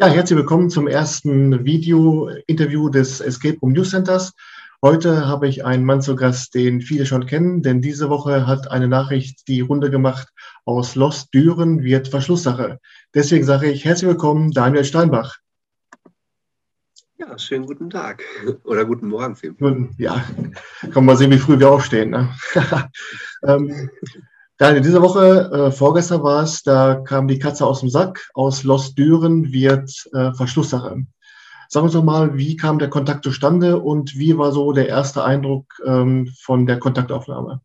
Ja, herzlich willkommen zum ersten Video-Interview des Escape Room News Centers. Heute habe ich einen Mann zu Gast, den viele schon kennen, denn diese Woche hat eine Nachricht die Runde gemacht, aus Lost Düren wird Verschlusssache. Deswegen sage ich herzlich willkommen, Daniel Steinbach. Ja, schönen guten Tag oder guten Morgen. Ja, kann man mal sehen, wie früh wir aufstehen. Ne? ähm, Daniel, diese Woche, äh, vorgestern war es, da kam die Katze aus dem Sack. Aus Los Düren wird äh, Verschlusssache. Sag uns doch mal, wie kam der Kontakt zustande und wie war so der erste Eindruck ähm, von der Kontaktaufnahme?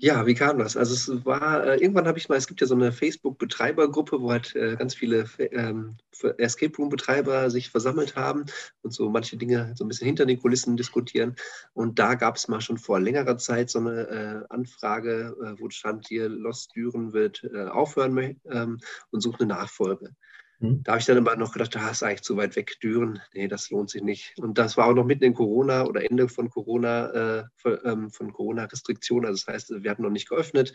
Ja, wie kam das? Also es war, äh, irgendwann habe ich mal, es gibt ja so eine Facebook-Betreibergruppe, wo halt äh, ganz viele ähm, Escape Room-Betreiber sich versammelt haben und so manche Dinge so ein bisschen hinter den Kulissen diskutieren. Und da gab es mal schon vor längerer Zeit so eine äh, Anfrage, äh, wo stand hier, Lost Düren wird äh, aufhören ähm, und sucht eine Nachfolge. Mhm. Da habe ich dann immer noch gedacht, da ist eigentlich zu weit weg, Düren. Nee, das lohnt sich nicht. Und das war auch noch mitten in Corona oder Ende von Corona, äh, ähm, von Corona-Restriktionen. Also das heißt, wir hatten noch nicht geöffnet.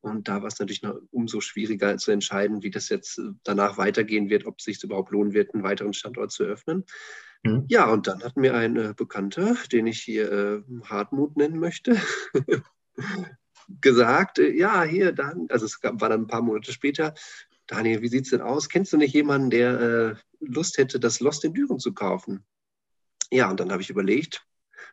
Und da war es natürlich noch umso schwieriger zu entscheiden, wie das jetzt äh, danach weitergehen wird, ob es sich überhaupt lohnen wird, einen weiteren Standort zu öffnen. Mhm. Ja, und dann hat mir ein äh, Bekannter, den ich hier äh, Hartmut nennen möchte, gesagt, äh, ja, hier, dann, also es war dann ein paar Monate später, Daniel, wie sieht es denn aus? Kennst du nicht jemanden, der äh, Lust hätte, das Lost in Düren zu kaufen? Ja, und dann habe ich überlegt,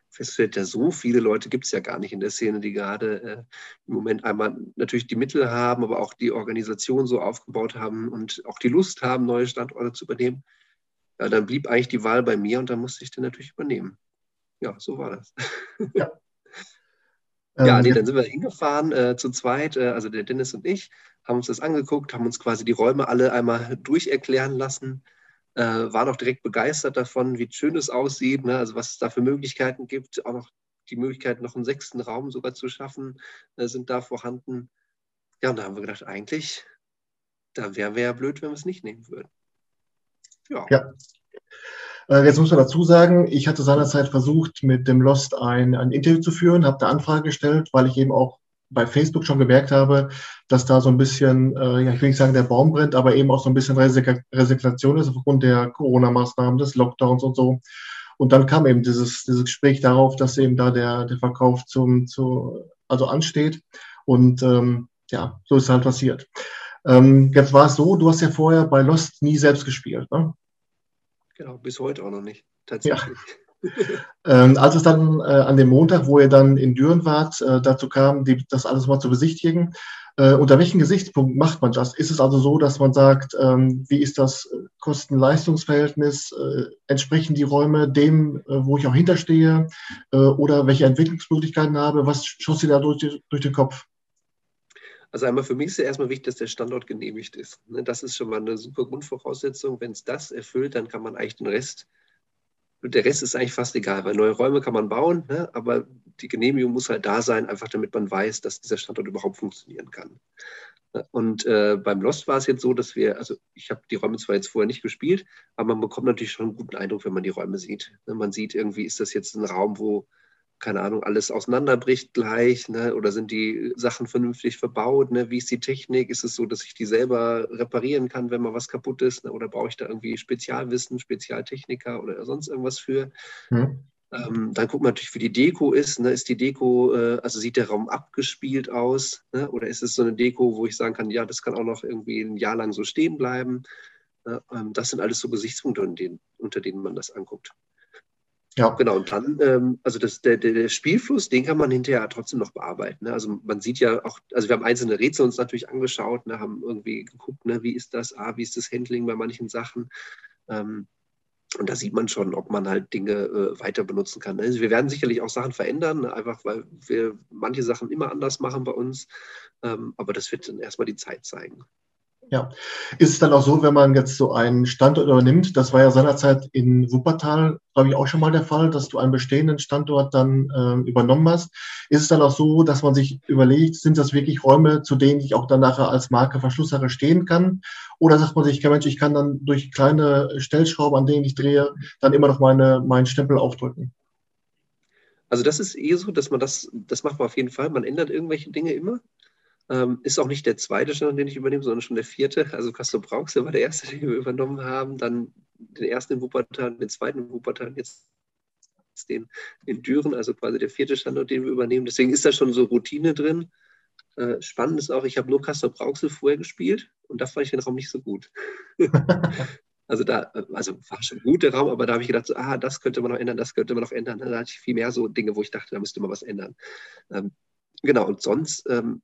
festgestellt, ja, so viele Leute gibt es ja gar nicht in der Szene, die gerade äh, im Moment einmal natürlich die Mittel haben, aber auch die Organisation so aufgebaut haben und auch die Lust haben, neue Standorte zu übernehmen. Ja, dann blieb eigentlich die Wahl bei mir und dann musste ich den natürlich übernehmen. Ja, so war das. Ja. Ja, ähm, nee, dann sind wir hingefahren äh, zu zweit, äh, also der Dennis und ich, haben uns das angeguckt, haben uns quasi die Räume alle einmal durcherklären lassen, äh, waren auch direkt begeistert davon, wie schön es aussieht, ne? also was es da für Möglichkeiten gibt, auch noch die Möglichkeit, noch einen sechsten Raum sogar zu schaffen, äh, sind da vorhanden. Ja, und da haben wir gedacht, eigentlich, da wären wir ja blöd, wenn wir es nicht nehmen würden. Ja. ja. Äh, jetzt muss man dazu sagen, ich hatte seinerzeit versucht, mit dem Lost ein, ein Interview zu führen, habe da Anfrage gestellt, weil ich eben auch bei Facebook schon gemerkt habe, dass da so ein bisschen, äh, ja, ich will nicht sagen, der Baum brennt, aber eben auch so ein bisschen Resignation ist aufgrund der Corona-Maßnahmen, des Lockdowns und so. Und dann kam eben dieses, dieses Gespräch darauf, dass eben da der, der Verkauf zum, zu, also ansteht. Und ähm, ja, so ist halt passiert. Ähm, jetzt war es so, du hast ja vorher bei Lost nie selbst gespielt, ne? Genau, bis heute auch noch nicht. Tatsächlich. Ja. ähm, als es dann äh, an dem Montag, wo ihr dann in Düren wart, äh, dazu kam, die, das alles mal zu besichtigen, äh, unter welchem Gesichtspunkt macht man das? Ist es also so, dass man sagt, ähm, wie ist das Kosten-Leistungs-Verhältnis? Äh, entsprechen die Räume dem, äh, wo ich auch hinterstehe? Äh, oder welche Entwicklungsmöglichkeiten habe? Was schoss dir da durch, durch den Kopf? Also einmal für mich ist ja erstmal wichtig, dass der Standort genehmigt ist. Ne, das ist schon mal eine super Grundvoraussetzung. Wenn es das erfüllt, dann kann man eigentlich den Rest, der Rest ist eigentlich fast egal, weil neue Räume kann man bauen, ne? aber die Genehmigung muss halt da sein, einfach damit man weiß, dass dieser Standort überhaupt funktionieren kann. Und äh, beim Lost war es jetzt so, dass wir, also ich habe die Räume zwar jetzt vorher nicht gespielt, aber man bekommt natürlich schon einen guten Eindruck, wenn man die Räume sieht. Ne, man sieht irgendwie, ist das jetzt ein Raum, wo keine Ahnung, alles auseinanderbricht gleich, ne? oder sind die Sachen vernünftig verbaut, ne? wie ist die Technik, ist es so, dass ich die selber reparieren kann, wenn mal was kaputt ist, ne? oder brauche ich da irgendwie Spezialwissen, Spezialtechniker oder sonst irgendwas für. Mhm. Ähm, dann guckt man natürlich, wie die Deko ist. Ne? Ist die Deko, äh, also sieht der Raum abgespielt aus? Ne? Oder ist es so eine Deko, wo ich sagen kann, ja, das kann auch noch irgendwie ein Jahr lang so stehen bleiben? Äh, ähm, das sind alles so Gesichtspunkte, unter denen, unter denen man das anguckt. Ja. Genau, und dann, ähm, also das, der, der, Spielfluss, den kann man hinterher trotzdem noch bearbeiten. Ne? Also man sieht ja auch, also wir haben einzelne Rätsel uns natürlich angeschaut, ne? haben irgendwie geguckt, ne? wie ist das, ah, wie ist das Handling bei manchen Sachen. Ähm, und da sieht man schon, ob man halt Dinge äh, weiter benutzen kann. Also wir werden sicherlich auch Sachen verändern, ne? einfach weil wir manche Sachen immer anders machen bei uns. Ähm, aber das wird dann erstmal die Zeit zeigen. Ja. Ist es dann auch so, wenn man jetzt so einen Standort übernimmt, das war ja seinerzeit in Wuppertal, glaube ich, auch schon mal der Fall, dass du einen bestehenden Standort dann äh, übernommen hast. Ist es dann auch so, dass man sich überlegt, sind das wirklich Räume, zu denen ich auch dann nachher als Marke Verschlusssache stehen kann? Oder sagt man sich, Mensch, ich kann dann durch kleine Stellschrauben, an denen ich drehe, dann immer noch meine, meinen Stempel aufdrücken? Also das ist eh so, dass man das, das macht man auf jeden Fall. Man ändert irgendwelche Dinge immer. Ähm, ist auch nicht der zweite Standort, den ich übernehme, sondern schon der vierte. Also Castro Brauxel war der erste, den wir übernommen haben. Dann den ersten in Wuppertal, den zweiten in Wuppertal, jetzt den in Düren, also quasi der vierte Standort, den wir übernehmen. Deswegen ist da schon so Routine drin. Äh, spannend ist auch, ich habe nur Castro Brauxel vorher gespielt und da fand ich den Raum nicht so gut. also da, also war schon gut der Raum, aber da habe ich gedacht, so, ah, das könnte man noch ändern, das könnte man noch ändern. Da hatte ich viel mehr so Dinge, wo ich dachte, da müsste man was ändern. Ähm, genau, und sonst ähm,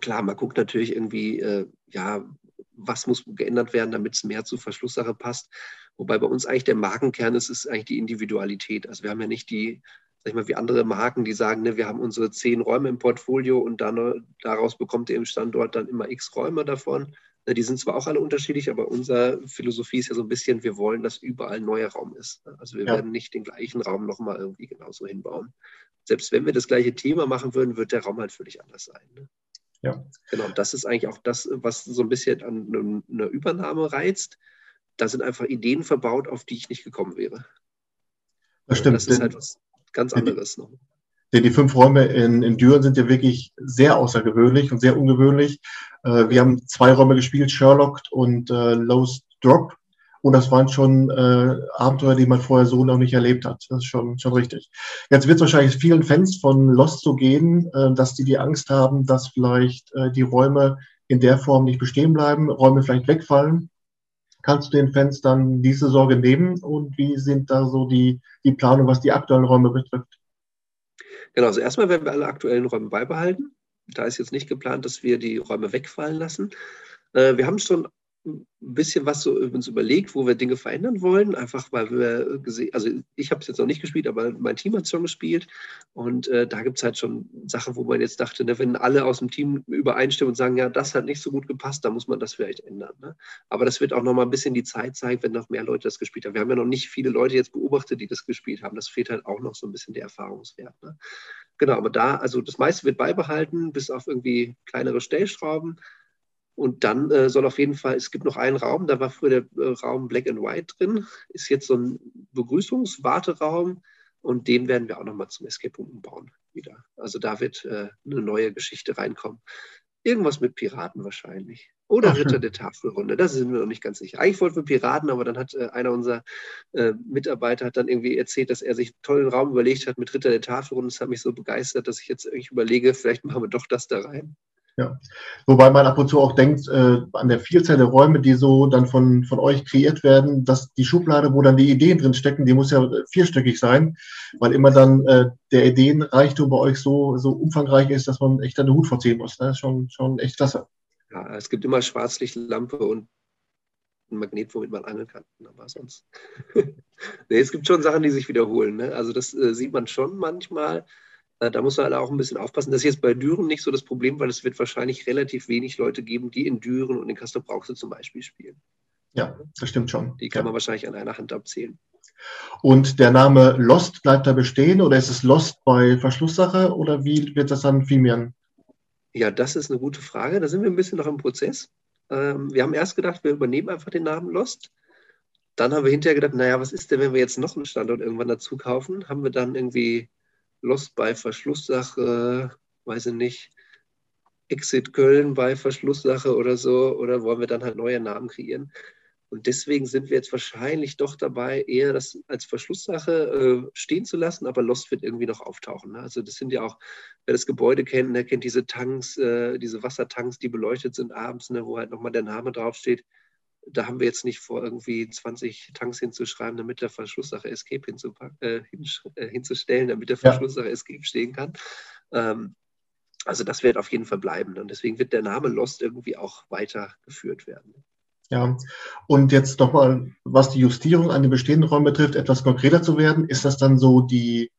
klar, man guckt natürlich irgendwie, äh, ja, was muss geändert werden, damit es mehr zur Verschlusssache passt. Wobei bei uns eigentlich der Markenkern ist, ist eigentlich die Individualität. Also wir haben ja nicht die, sag ich mal, wie andere Marken, die sagen, ne, wir haben unsere zehn Räume im Portfolio und dann daraus bekommt ihr im Standort dann immer x Räume davon. Ne, die sind zwar auch alle unterschiedlich, aber unsere Philosophie ist ja so ein bisschen, wir wollen, dass überall ein neuer Raum ist. Also wir ja. werden nicht den gleichen Raum nochmal irgendwie genauso hinbauen. Selbst wenn wir das gleiche Thema machen würden, wird der Raum halt völlig anders sein. Ne? Ja. Genau, das ist eigentlich auch das, was so ein bisschen an einer Übernahme reizt. Da sind einfach Ideen verbaut, auf die ich nicht gekommen wäre. Das stimmt. Das ist halt was ganz anderes noch. Denn die fünf Räume in, in Düren sind ja wirklich sehr außergewöhnlich und sehr ungewöhnlich. Äh, wir haben zwei Räume gespielt, Sherlock und äh, Low's Drop. Und das waren schon äh, Abenteuer, die man vorher so noch nicht erlebt hat. Das ist schon, schon richtig. Jetzt wird es wahrscheinlich vielen Fans von Lost so gehen, äh, dass die die Angst haben, dass vielleicht äh, die Räume in der Form nicht bestehen bleiben, Räume vielleicht wegfallen. Kannst du den Fans dann diese Sorge nehmen? Und wie sind da so die, die Planung, was die aktuellen Räume betrifft? Genau, also erstmal werden wir alle aktuellen Räume beibehalten. Da ist jetzt nicht geplant, dass wir die Räume wegfallen lassen. Äh, wir haben schon ein bisschen was so uns überlegt, wo wir Dinge verändern wollen. Einfach weil wir gesehen, also ich habe es jetzt noch nicht gespielt, aber mein Team hat es schon gespielt. Und äh, da gibt es halt schon Sachen, wo man jetzt dachte, ne, wenn alle aus dem Team übereinstimmen und sagen, ja, das hat nicht so gut gepasst, dann muss man das vielleicht ändern. Ne? Aber das wird auch noch mal ein bisschen die Zeit zeigen, wenn noch mehr Leute das gespielt haben. Wir haben ja noch nicht viele Leute jetzt beobachtet, die das gespielt haben. Das fehlt halt auch noch so ein bisschen der Erfahrungswert. Ne? Genau, aber da, also das meiste wird beibehalten, bis auf irgendwie kleinere Stellschrauben. Und dann äh, soll auf jeden Fall, es gibt noch einen Raum, da war früher der äh, Raum Black and White drin, ist jetzt so ein Begrüßungswarteraum und den werden wir auch nochmal zum Escape Room umbauen wieder. Also da wird äh, eine neue Geschichte reinkommen. Irgendwas mit Piraten wahrscheinlich. Oder Ach, Ritter der Tafelrunde, da sind wir noch nicht ganz sicher. Eigentlich wollten wir Piraten, aber dann hat äh, einer unserer äh, Mitarbeiter hat dann irgendwie erzählt, dass er sich einen tollen Raum überlegt hat mit Ritter der Tafelrunde. Das hat mich so begeistert, dass ich jetzt irgendwie überlege, vielleicht machen wir doch das da rein. Ja. Wobei man ab und zu auch denkt, äh, an der Vielzahl der Räume, die so dann von, von euch kreiert werden, dass die Schublade, wo dann die Ideen drin stecken, die muss ja vierstöckig sein, weil immer dann äh, der Ideenreichtum bei euch so, so umfangreich ist, dass man echt einen Hut vorziehen muss. Ne? Das ist schon, schon echt klasse. Ja, es gibt immer Schwarzlichtlampe und ein Magnet, womit man angeln kann. Aber sonst. nee, es gibt schon Sachen, die sich wiederholen. Ne? Also das äh, sieht man schon manchmal. Äh, da muss man halt auch ein bisschen aufpassen. Das ist jetzt bei Düren nicht so das Problem, weil es wird wahrscheinlich relativ wenig Leute geben, die in Düren und in Castor Brauxel zum Beispiel spielen. Ja, das stimmt schon. Die kann ja. man wahrscheinlich an einer Hand abzählen. Und der Name Lost bleibt da bestehen oder ist es Lost bei Verschlusssache oder wie wird das dann filmieren? Ja, das ist eine gute Frage. Da sind wir ein bisschen noch im Prozess. Ähm, wir haben erst gedacht, wir übernehmen einfach den Namen Lost. Dann haben wir hinterher gedacht, naja, was ist denn, wenn wir jetzt noch einen Standort irgendwann dazu kaufen? Haben wir dann irgendwie Lost bei Verschlusssache, weiß ich nicht, Exit Köln bei Verschlusssache oder so, oder wollen wir dann halt neue Namen kreieren? Und deswegen sind wir jetzt wahrscheinlich doch dabei, eher das als Verschlusssache äh, stehen zu lassen, aber Lost wird irgendwie noch auftauchen. Ne? Also das sind ja auch, wer das Gebäude kennt, der kennt diese Tanks, äh, diese Wassertanks, die beleuchtet sind abends, ne, wo halt nochmal der Name draufsteht da haben wir jetzt nicht vor, irgendwie 20 Tanks hinzuschreiben, damit der Verschlusssache Escape äh, äh, hinzustellen, damit der Verschlusssache ja. Escape stehen kann. Ähm, also das wird auf jeden Fall bleiben. Und deswegen wird der Name Lost irgendwie auch weitergeführt werden. Ja, und jetzt nochmal, was die Justierung an den bestehenden Räumen betrifft, etwas konkreter zu werden, ist das dann so die,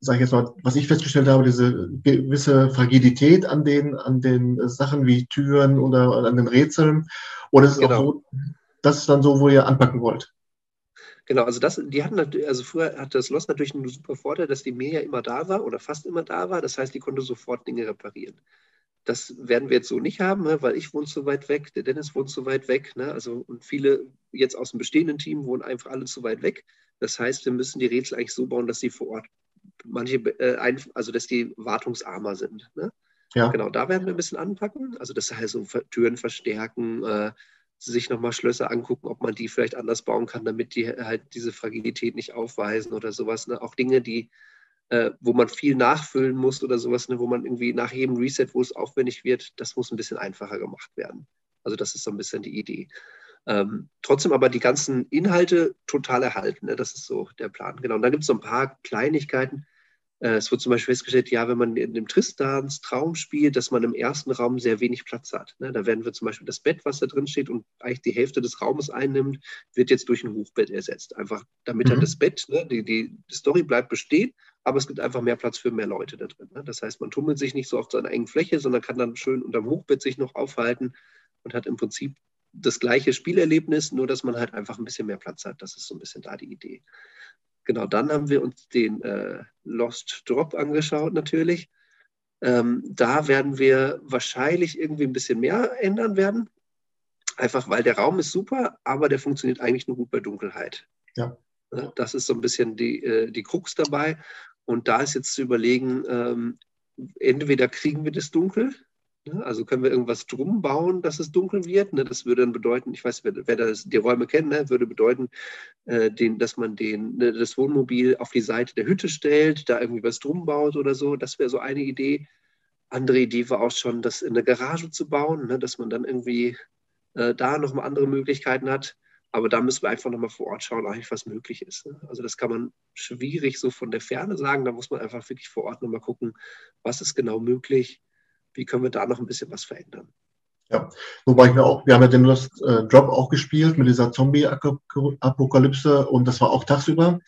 sage ich jetzt mal, was ich festgestellt habe, diese gewisse Fragilität an den, an den Sachen wie Türen oder an den Rätseln? Oder ist es genau. auch so, das ist dann so, wo ihr anpacken wollt? Genau, also das, die hatten also früher hat das Lost natürlich einen super Vorteil, dass die Meer ja immer da war oder fast immer da war. Das heißt, die konnte sofort Dinge reparieren. Das werden wir jetzt so nicht haben, ne, weil ich wohne so weit weg, der Dennis wohnt so weit weg. Ne, also, und viele jetzt aus dem bestehenden Team wohnen einfach alle zu weit weg. Das heißt, wir müssen die Rätsel eigentlich so bauen, dass sie vor Ort manche, äh, also dass die wartungsarmer sind. Ne? Ja. Genau, da werden wir ein bisschen anpacken. Also das heißt, so Türen verstärken, äh, sich nochmal Schlösser angucken, ob man die vielleicht anders bauen kann, damit die halt diese Fragilität nicht aufweisen oder sowas. Ne? Auch Dinge, die, äh, wo man viel nachfüllen muss oder sowas, ne? wo man irgendwie nach jedem Reset, wo es aufwendig wird, das muss ein bisschen einfacher gemacht werden. Also das ist so ein bisschen die Idee. Ähm, trotzdem aber die ganzen Inhalte total erhalten. Ne? Das ist so der Plan. Genau. Und da gibt es so ein paar Kleinigkeiten. Äh, es wird zum Beispiel festgestellt, ja, wenn man in dem Tristans Traum spielt, dass man im ersten Raum sehr wenig Platz hat. Ne? Da werden wir zum Beispiel das Bett, was da drin steht und eigentlich die Hälfte des Raumes einnimmt, wird jetzt durch ein Hochbett ersetzt. Einfach damit mhm. dann das Bett, ne, die, die, die, Story bleibt bestehen, aber es gibt einfach mehr Platz für mehr Leute da drin. Ne? Das heißt, man tummelt sich nicht so auf seiner engen Fläche, sondern kann dann schön unterm Hochbett sich noch aufhalten und hat im Prinzip das gleiche Spielerlebnis, nur dass man halt einfach ein bisschen mehr Platz hat. Das ist so ein bisschen da die Idee. Genau, dann haben wir uns den äh, Lost Drop angeschaut natürlich. Ähm, da werden wir wahrscheinlich irgendwie ein bisschen mehr ändern werden. Einfach weil der Raum ist super, aber der funktioniert eigentlich nur gut bei Dunkelheit. Ja. Das ist so ein bisschen die, äh, die Krux dabei. Und da ist jetzt zu überlegen, ähm, entweder kriegen wir das dunkel, Ne? Also können wir irgendwas drum bauen, dass es dunkel wird. Ne? Das würde dann bedeuten, ich weiß, wer, das, die Räume kennt, ne? würde bedeuten, äh, dass man den, das Wohnmobil auf die Seite der Hütte stellt, da irgendwie was drum baut oder so. Das wäre so eine Idee. Andere Idee war auch schon, das in eine Garage zu bauen, dass man dann irgendwie äh, da nochmal andere Möglichkeiten hat. Aber da müssen wir einfach nochmal vor Ort schauen, eigentlich was möglich ist. Also das kann man schwierig so von der Ferne sagen. Da muss man einfach wirklich vor Ort nochmal gucken, was ist genau möglich wie können wir da noch ein bisschen was verändern. Ja, wobei ich mir auch, wir haben ja den Lost äh, Drop auch gespielt mit dieser Zombie-Apokalypse und das war auch tagsüber.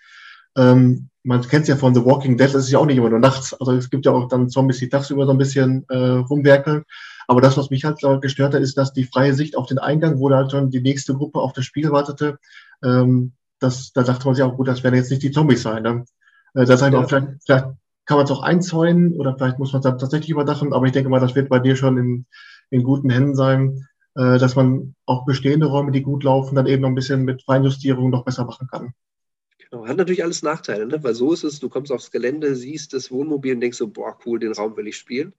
Ähm, man kennt es ja von The Walking Dead, das ist ja auch nicht immer nur nachts. Also es gibt ja auch dann Zombies, die tagsüber so ein bisschen äh, rumwerkeln. Aber das, was mich halt gestört hat, ist, dass die freie Sicht auf den Eingang, wo da halt schon die nächste Gruppe auf das Spiel wartete, ähm, das, da dachte man sich auch, gut, das werden jetzt nicht die Zombies sein. Ne? Äh, das heißt ja. auch, vielleicht, vielleicht kann man es auch einzäunen oder vielleicht muss man es dann tatsächlich überdachen, aber ich denke mal, das wird bei dir schon in, in guten Händen sein, äh, dass man auch bestehende Räume, die gut laufen, dann eben noch ein bisschen mit Feinjustierung noch besser machen kann. Genau, hat natürlich alles Nachteile, ne? weil so ist es, du kommst aufs Gelände, siehst das Wohnmobil und denkst so, boah, cool, den Raum will ich spielen.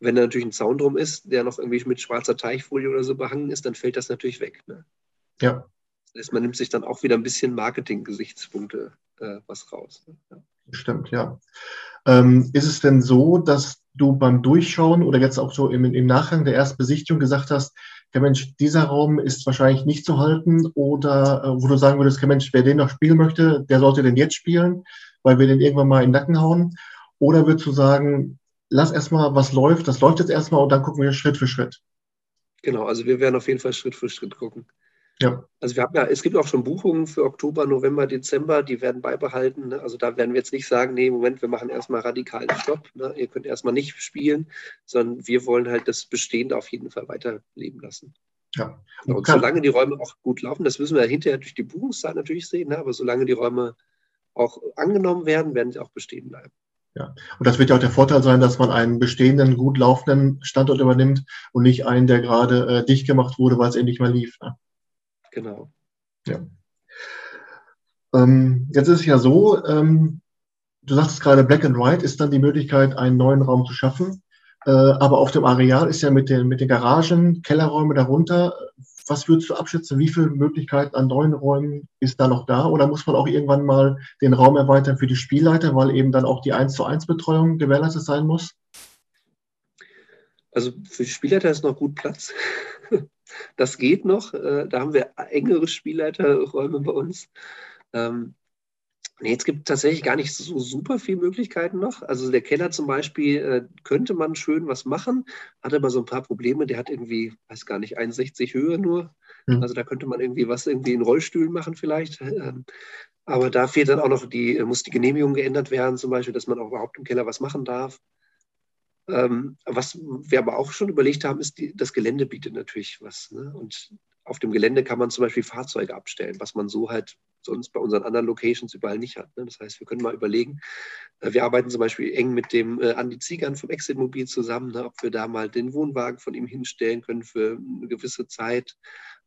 Wenn da natürlich ein Zaun drum ist, der noch irgendwie mit schwarzer Teichfolie oder so behangen ist, dann fällt das natürlich weg. Ne? Ja. Das heißt, man nimmt sich dann auch wieder ein bisschen Marketing-Gesichtspunkte äh, was raus. Ne? Ja. Stimmt, ja. Ähm, ist es denn so, dass du beim Durchschauen oder jetzt auch so im, im Nachgang der ersten Besichtigung gesagt hast, ja Mensch, dieser Raum ist wahrscheinlich nicht zu halten oder äh, wo du sagen würdest, ja Mensch, wer den noch spielen möchte, der sollte den jetzt spielen, weil wir den irgendwann mal in den Nacken hauen? Oder würdest du sagen, lass erstmal, was läuft, das läuft jetzt erstmal und dann gucken wir Schritt für Schritt? Genau, also wir werden auf jeden Fall Schritt für Schritt gucken. Ja. Also wir haben ja, es gibt auch schon Buchungen für Oktober, November, Dezember, die werden beibehalten. Ne? Also da werden wir jetzt nicht sagen, nee, Moment, wir machen erstmal radikalen Stopp. Ne? Ihr könnt erstmal nicht spielen, sondern wir wollen halt das Bestehende auf jeden Fall weiterleben lassen. Ja. Und, und solange die Räume auch gut laufen, das müssen wir hinterher durch die Buchungszeit natürlich sehen, ne? aber solange die Räume auch angenommen werden, werden sie auch bestehen bleiben. Ja, und das wird ja auch der Vorteil sein, dass man einen bestehenden, gut laufenden Standort übernimmt und nicht einen, der gerade äh, dicht gemacht wurde, weil es endlich mal lief. Ne? Genau. Ja. Ähm, jetzt ist es ja so, ähm, du sagtest gerade, Black and White ist dann die Möglichkeit, einen neuen Raum zu schaffen. Äh, aber auf dem Areal ist ja mit den, mit den Garagen, Kellerräume darunter. Was würdest du abschätzen? Wie viele Möglichkeiten an neuen Räumen ist da noch da? Oder muss man auch irgendwann mal den Raum erweitern für die Spielleiter, weil eben dann auch die 1 zu 1 Betreuung gewährleistet sein muss? Also für die Spielleiter ist noch gut Platz. Das geht noch. Äh, da haben wir engere Spielleiterräume bei uns. Ähm, nee, es gibt tatsächlich gar nicht so super viele Möglichkeiten noch. Also der Keller zum Beispiel äh, könnte man schön was machen, hat aber so ein paar Probleme. Der hat irgendwie, weiß gar nicht, 61 Höhe nur. Mhm. Also da könnte man irgendwie was irgendwie in Rollstühlen machen vielleicht. Ähm, aber da fehlt dann auch noch die, muss die Genehmigung geändert werden, zum Beispiel, dass man auch überhaupt im Keller was machen darf. Ähm, was wir aber auch schon überlegt haben, ist, die, das Gelände bietet natürlich was. Ne? Und auf dem Gelände kann man zum Beispiel Fahrzeuge abstellen, was man so halt sonst bei unseren anderen Locations überall nicht hat. Ne? Das heißt, wir können mal überlegen, äh, wir arbeiten zum Beispiel eng mit dem äh, Andi Ziegern vom Exit Mobil zusammen, ne? ob wir da mal den Wohnwagen von ihm hinstellen können für eine gewisse Zeit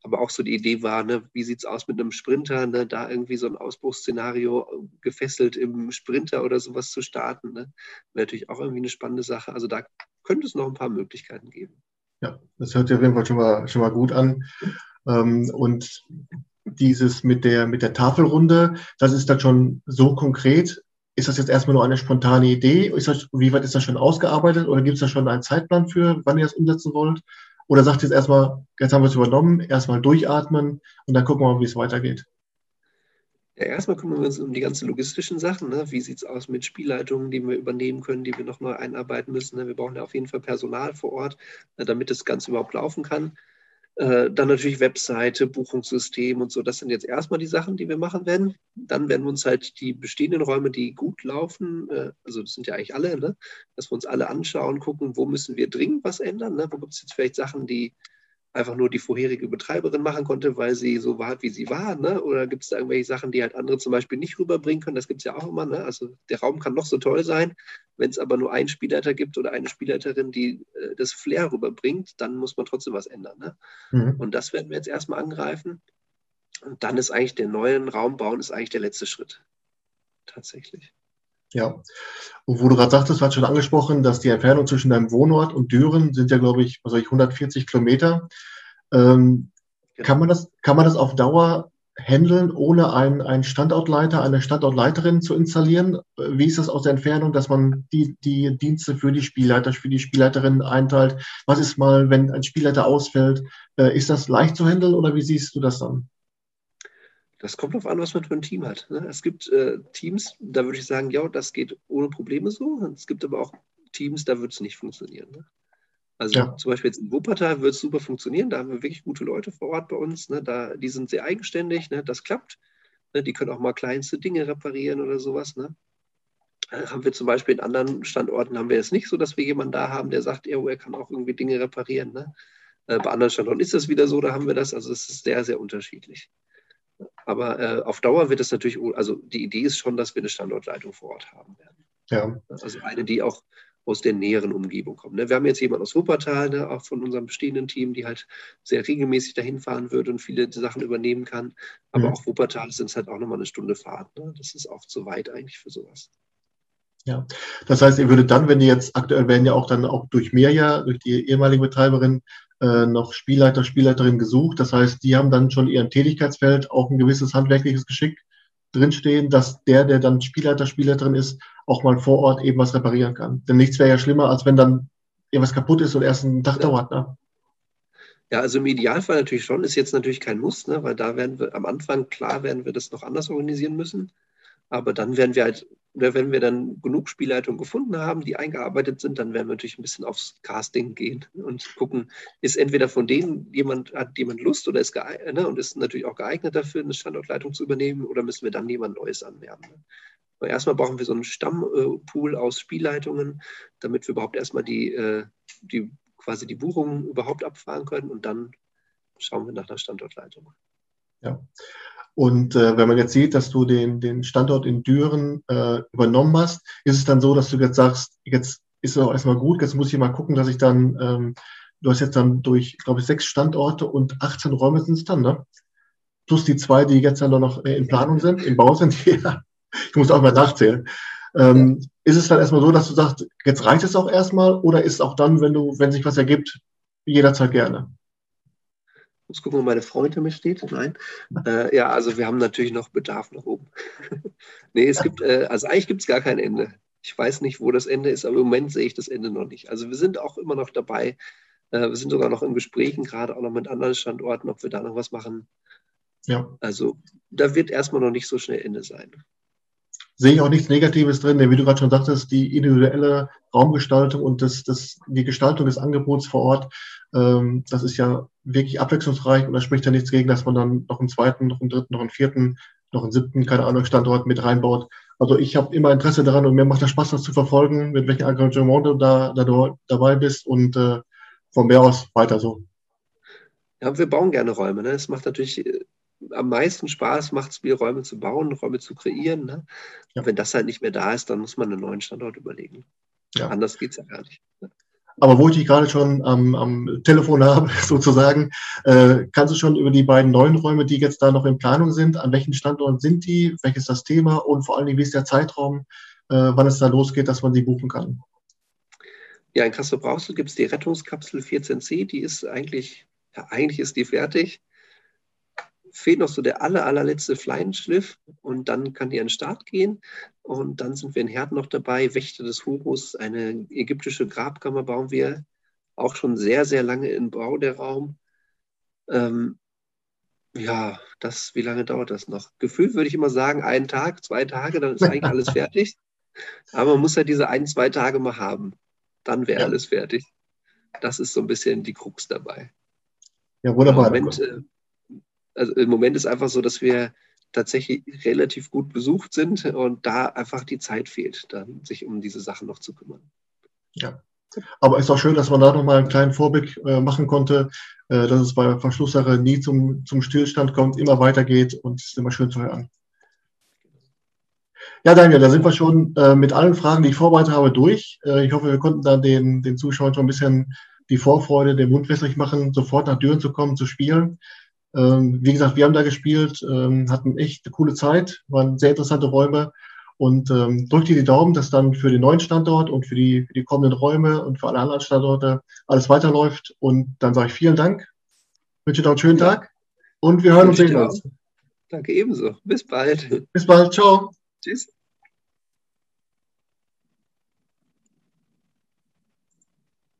aber auch so die Idee war, ne, wie sieht es aus mit einem Sprinter, da irgendwie so ein Ausbruchsszenario äh, gefesselt im Sprinter oder sowas zu starten. Wäre natürlich auch irgendwie eine spannende Sache. Also da könnte es noch ein paar Möglichkeiten geben. Ja, das hört sich auf jeden Fall schon mal, schon mal gut an. Ähm, und dieses mit der, mit der Tafelrunde, das ist dann schon so konkret. Ist das jetzt erstmal nur eine spontane Idee? Das, wie weit ist das schon ausgearbeitet oder gibt es da schon einen Zeitplan für, wann ihr das umsetzen wollt? Oder sagt ihr jetzt erstmal, jetzt haben wir es übernommen, erstmal durchatmen und dann gucken wir mal, wie es weitergeht? Ja, erstmal kümmern wir uns um die ganzen logistischen Sachen. Ne? Wie sieht es aus mit Spielleitungen, die wir übernehmen können, die wir noch neu einarbeiten müssen? Ne? Wir brauchen ja auf jeden Fall Personal vor Ort, ne, damit das Ganze überhaupt laufen kann. Äh, dann natürlich Webseite, Buchungssystem und so. Das sind jetzt erstmal die Sachen, die wir machen werden. Dann werden wir uns halt die bestehenden Räume, die gut laufen, äh, also das sind ja eigentlich alle, ne? dass wir uns alle anschauen, gucken, wo müssen wir dringend was ändern. Ne? Wo gibt es jetzt vielleicht Sachen, die einfach nur die vorherige Betreiberin machen konnte, weil sie so war, wie sie war? Ne? Oder gibt es da irgendwelche Sachen, die halt andere zum Beispiel nicht rüberbringen können? Das gibt es ja auch immer. Ne? Also der Raum kann noch so toll sein. Wenn es aber nur einen Spielleiter gibt oder eine Spielleiterin, die äh, das Flair rüberbringt, dann muss man trotzdem was ändern. Ne? Mhm. Und das werden wir jetzt erstmal angreifen. Und dann ist eigentlich der neuen Raum bauen, ist eigentlich der letzte Schritt. Tatsächlich. Ja. Und wo du gerade sagtest, du hast schon angesprochen, dass die Entfernung zwischen deinem Wohnort und Düren sind ja, glaube ich, was soll ich, 140 Kilometer. Ähm, kann, man das, kann man das auf Dauer handeln, ohne einen, einen Standortleiter, eine Standortleiterin zu installieren? Wie ist das aus der Entfernung, dass man die, die Dienste für die Spielleiter, für die Spielleiterinnen einteilt? Was ist mal, wenn ein Spielleiter ausfällt? Äh, ist das leicht zu handeln oder wie siehst du das dann? Das kommt darauf an, was man für ein Team hat. Ne? Es gibt äh, Teams, da würde ich sagen, ja, das geht ohne Probleme so. Es gibt aber auch Teams, da wird es nicht funktionieren. Ne? Also ja. zum Beispiel jetzt in Wuppertal wird es super funktionieren. Da haben wir wirklich gute Leute vor Ort bei uns. Ne? Da, die sind sehr eigenständig, ne? das klappt. Ne? Die können auch mal kleinste Dinge reparieren oder sowas. Ne? Äh, haben wir zum Beispiel in anderen Standorten haben wir es nicht so, dass wir jemanden da haben, der sagt, er, er kann auch irgendwie Dinge reparieren. Ne? Äh, bei anderen Standorten ist das wieder so, da haben wir das. Also es ist sehr, sehr unterschiedlich. Aber äh, auf Dauer wird es natürlich, also die Idee ist schon, dass wir eine Standortleitung vor Ort haben werden. Ja. Also eine, die auch aus der näheren Umgebung kommt. Ne? Wir haben jetzt jemanden aus Wuppertal, ne, auch von unserem bestehenden Team, die halt sehr regelmäßig dahin fahren wird und viele Sachen übernehmen kann. Aber mhm. auch Wuppertal sind es halt auch nochmal eine Stunde Fahrt. Ne? Das ist auch zu weit eigentlich für sowas. Ja, das heißt, ihr würdet dann, wenn ihr jetzt aktuell werden ja auch dann auch durch Mirja, durch die ehemalige Betreiberin, äh, noch Spielleiter, Spielleiterin gesucht. Das heißt, die haben dann schon ihrem Tätigkeitsfeld auch ein gewisses handwerkliches Geschick drinstehen, dass der, der dann Spielleiter, Spielleiterin ist, auch mal vor Ort eben was reparieren kann. Denn nichts wäre ja schlimmer, als wenn dann irgendwas kaputt ist und erst einen Tag ja. dauert. Ne? Ja, also im Idealfall natürlich schon, ist jetzt natürlich kein Muss, ne, weil da werden wir am Anfang, klar werden wir das noch anders organisieren müssen. Aber dann werden wir halt oder wenn wir dann genug Spielleitungen gefunden haben, die eingearbeitet sind, dann werden wir natürlich ein bisschen aufs Casting gehen und gucken, ist entweder von denen jemand, hat jemand Lust oder ist geeignet ne, und ist natürlich auch geeignet dafür, eine Standortleitung zu übernehmen oder müssen wir dann jemand Neues anwerben. Ne? Aber erstmal brauchen wir so einen Stammpool aus Spielleitungen, damit wir überhaupt erstmal die, äh, die quasi die Buchungen überhaupt abfahren können und dann schauen wir nach einer Standortleitung. Ja. Und äh, wenn man jetzt sieht, dass du den, den Standort in Düren äh, übernommen hast, ist es dann so, dass du jetzt sagst, jetzt ist es auch erstmal gut, jetzt muss ich mal gucken, dass ich dann, ähm, du hast jetzt dann durch, glaube ich, sechs Standorte und 18 Räume sind es dann, ne? Plus die zwei, die jetzt dann noch in Planung sind, im Bau sind. Ja. Ich muss auch mal nachzählen. Ähm, ist es dann erstmal so, dass du sagst, jetzt reicht es auch erstmal oder ist es auch dann, wenn du, wenn sich was ergibt, jederzeit gerne? Muss gucken, ob meine Frau hinter mir steht. Nein. Äh, ja, also wir haben natürlich noch Bedarf nach oben. nee, es gibt, äh, also eigentlich gibt es gar kein Ende. Ich weiß nicht, wo das Ende ist, aber im Moment sehe ich das Ende noch nicht. Also wir sind auch immer noch dabei. Äh, wir sind sogar noch in Gesprächen, gerade auch noch mit anderen Standorten, ob wir da noch was machen. Ja. Also da wird erstmal noch nicht so schnell Ende sein sehe ich auch nichts Negatives drin, denn wie du gerade schon sagtest, die individuelle Raumgestaltung und das, das, die Gestaltung des Angebots vor Ort, ähm, das ist ja wirklich abwechslungsreich und da spricht ja nichts gegen, dass man dann noch einen zweiten, noch einen dritten, noch einen vierten, noch einen siebten, keine Ahnung, Standort mit reinbaut. Also ich habe immer Interesse daran und mir macht das Spaß, das zu verfolgen, mit welchem Engagement du da, da dabei bist und äh, von mir aus weiter so. Ja, wir bauen gerne Räume. Ne? Es macht natürlich äh, am meisten Spaß macht es mir, Räume zu bauen, Räume zu kreieren. Ne? Ja. wenn das halt nicht mehr da ist, dann muss man einen neuen Standort überlegen. Ja. Anders geht es ja gar nicht. Ne? Aber wo ich dich gerade schon am, am Telefon habe, sozusagen, äh, kannst du schon über die beiden neuen Räume, die jetzt da noch in Planung sind, an welchen Standorten sind die, welches das Thema und vor allen Dingen, wie ist der Zeitraum, äh, wann es da losgeht, dass man sie buchen kann? Ja, in Kassel-Brauxel gibt es die Rettungskapsel 14C, die ist eigentlich, ja, eigentlich ist die fertig. Fehlt noch so der aller, allerletzte Fleischschliff und dann kann die an den Start gehen. Und dann sind wir in Herd noch dabei. Wächter des Horus, eine ägyptische Grabkammer bauen wir. Auch schon sehr, sehr lange in Bau der Raum. Ähm, ja, das, wie lange dauert das noch? Gefühlt würde ich immer sagen, einen Tag, zwei Tage, dann ist eigentlich alles fertig. Aber man muss ja diese ein, zwei Tage mal haben. Dann wäre ja. alles fertig. Das ist so ein bisschen die Krux dabei. Ja, wunderbar. Im Moment, äh, also Im Moment ist einfach so, dass wir tatsächlich relativ gut besucht sind und da einfach die Zeit fehlt, dann sich um diese Sachen noch zu kümmern. Ja, aber ist auch schön, dass man da nochmal einen kleinen Vorblick äh, machen konnte, äh, dass es bei Verschlusssache nie zum, zum Stillstand kommt, immer weitergeht und es ist immer schön zu hören. Ja, Daniel, da sind wir schon äh, mit allen Fragen, die ich vorbereitet habe, durch. Äh, ich hoffe, wir konnten dann den, den Zuschauern schon ein bisschen die Vorfreude, den Mund wässrig machen, sofort nach Düren zu kommen, zu spielen. Ähm, wie gesagt, wir haben da gespielt, ähm, hatten echt eine coole Zeit, waren sehr interessante Räume und ähm, drückt dir die Daumen, dass dann für den neuen Standort und für die, für die kommenden Räume und für alle anderen Standorte alles weiterläuft. Und dann sage ich vielen Dank, wünsche dir noch einen schönen ja. Tag und wir hören uns sehen uns. Danke ebenso. Bis bald. Bis bald. Ciao. Tschüss.